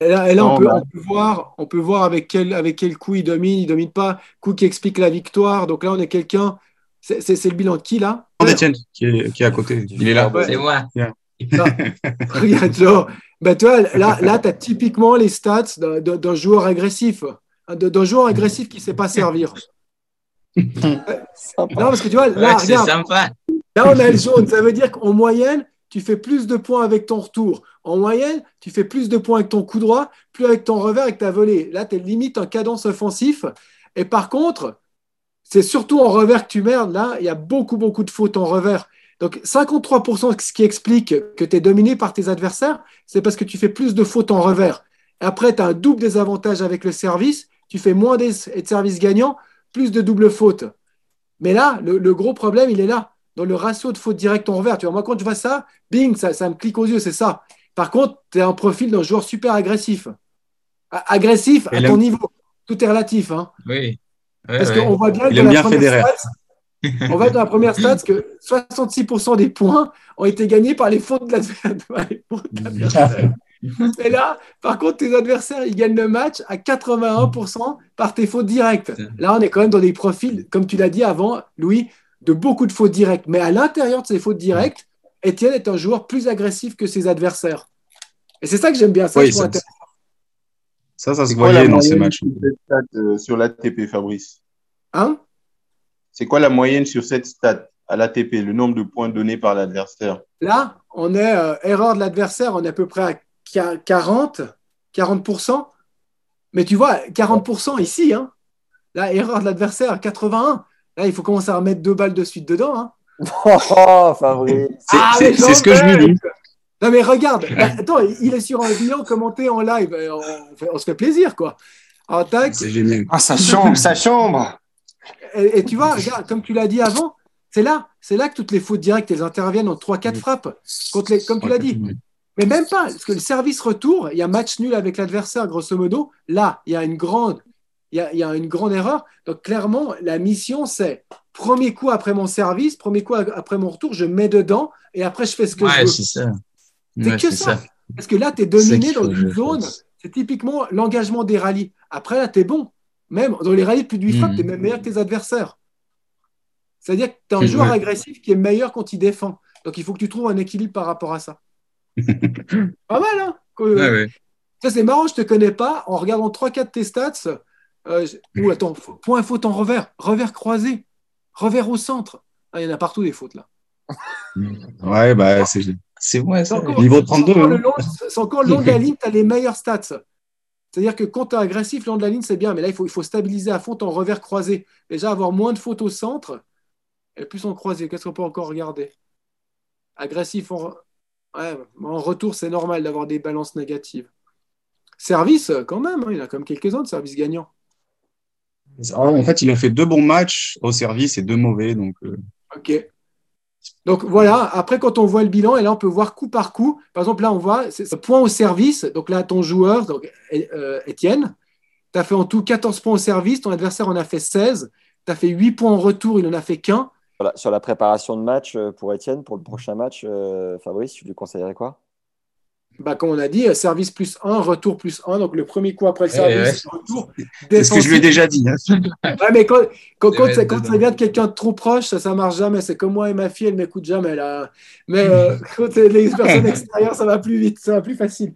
Et là, et là, on, peut, on, peut, voir, on peut voir avec quel, avec quel coup il domine. Il domine pas. Coup qui explique la victoire. Donc là, on est quelqu'un... C'est le bilan de qui, là? Etienne, qui est, qui est à côté. Il est là. Ouais. C'est moi. Yeah. Regarde, genre, ben, toi, là, là tu as typiquement les stats d'un joueur agressif, d'un joueur agressif qui ne sait pas servir. non, parce que tu vois, là, Ouais, regarde, sympa. là, on a le jaune. Ça veut dire qu'en moyenne, tu fais plus de points avec ton retour. En moyenne, tu fais plus de points avec ton coup droit, plus avec ton revers, avec ta volée. Là, tu es limite en cadence offensif. Et par contre, c'est surtout en revers que tu merdes. Là, il y a beaucoup, beaucoup de fautes en revers. Donc, 53%, ce qui explique que tu es dominé par tes adversaires, c'est parce que tu fais plus de fautes en revers. Après, tu as un double désavantage avec le service. Tu fais moins de services gagnants, plus de double fautes. Mais là, le, gros problème, il est là, dans le ratio de fautes directes en revers. Tu vois, moi, quand je vois ça, bing, ça, ça me clique aux yeux, c'est ça. Par contre, tu as un profil d'un joueur super agressif. Agressif à ton niveau. Tout est relatif. Hein. Oui. Ouais, Parce ouais. qu'on voit bien Il que aime la bien première Federer. stats, on voit dans la première stat que 66% des points ont été gagnés par les fautes de l'adver- par les fautes de l'adversaire. Et là, par contre, tes adversaires, ils gagnent le match à 81% par tes fautes directes. Là, on est quand même dans des profils, comme tu l'as dit avant, Louis, de beaucoup de fautes directes. Mais à l'intérieur de ces fautes directes, Étienne est un joueur plus agressif que ses adversaires. Et c'est ça que j'aime bien. Ça, Oui, ça-. Ça, ça se la voyait dans ces matchs. sur euh, l'ATP, Fabrice? Hein? C'est quoi la moyenne sur cette stat à l'ATP, le nombre de points donnés par l'adversaire? Là, on est euh, erreur de l'adversaire, on est à peu près à qua- 40, 40%. Mais tu vois, 40% ici, hein. Là, erreur de l'adversaire, 81. Là, il faut commencer à remettre deux balles de suite dedans. Hein. Oh, Fabrice. C'est Ah, c'est- ce que je lui j'en dis. Non, mais regarde, attends, il est sur un bilan commenté en live. On, se fait plaisir, quoi. Alors, tac, C'est génial. Ah, sa chambre, sa chambre. et, et tu vois, regarde, comme tu l'as dit avant, c'est là, c'est là que toutes les fautes directes, elles interviennent en 3-4 frappes. Contre les, comme tu l'as dit. Mais même pas, parce que le service retour, il y a match nul avec l'adversaire, grosso modo. Là, il y a une grande, il y a, il y a une grande erreur. Donc, clairement, la mission, c'est premier coup après mon service, premier coup après mon retour, je mets dedans et après, je fais ce que je veux. c'est ça. C'est Ouais, que ça. ça. Parce que là, tu es dominé dans une zone. C'est typiquement l'engagement des rallyes. Après, là, tu es bon. Même dans les rallyes plus de 8 frappes, tu es même meilleur que tes adversaires. C'est-à-dire que tu es un Mhm. joueur agressif qui est meilleur quand il défend. Donc, il faut que tu trouves un équilibre par rapport à ça. Pas mal, hein Ouais. Ça, c'est marrant, je te connais pas. En regardant 3-4 de tes stats, euh, ou attends, point faute en revers, revers croisé, revers au centre. Ah, il y en a partout des fautes là. Ouais, bah, c'est C'est vrai, C'est ça. encore, Niveau c'est 32, encore hein. le long, c'est encore le long de la ligne, tu as les meilleurs stats. C'est-à-dire que quand tu es agressif, le long de la ligne, c'est bien, mais là, il faut, il faut stabiliser à fond ton revers croisé. Déjà, avoir moins de fautes au centre et plus en croisé. Qu'est-ce qu'on peut encore regarder? Agressif en, ouais, en retour, c'est normal d'avoir des balances négatives. Service, quand même, hein, il a quand même quelques-uns de services gagnants. En fait, il a fait deux bons matchs au service et deux mauvais. Donc, euh, Ok. Donc voilà, après quand on voit le bilan, et là on peut voir coup par coup. Par exemple, là on voit c'est ce point au service. Donc là, ton joueur, donc euh, Étienne, tu as fait en tout 14 points au service, ton adversaire en a fait 16. Tu as fait 8 points en retour, il en a fait qu'un. Voilà, sur la préparation de match euh, pour Étienne, pour le prochain match, euh, Fabrice, tu lui conseillerais quoi? Bah, comme on a dit, euh, service plus 1, retour plus 1. Donc le premier coup après le Ouais, service, retour. c'est ce que je lui ai déjà dit. hein. Ouais, mais quand, quand, Les quand, ça- quand ça vient de quelqu'un de trop proche, ça, ça marche jamais. C'est comme moi et ma fille, elle m'écoute jamais. Là. Mais euh, quand c'est les personnes extérieures, ça va plus vite, ça va plus facile.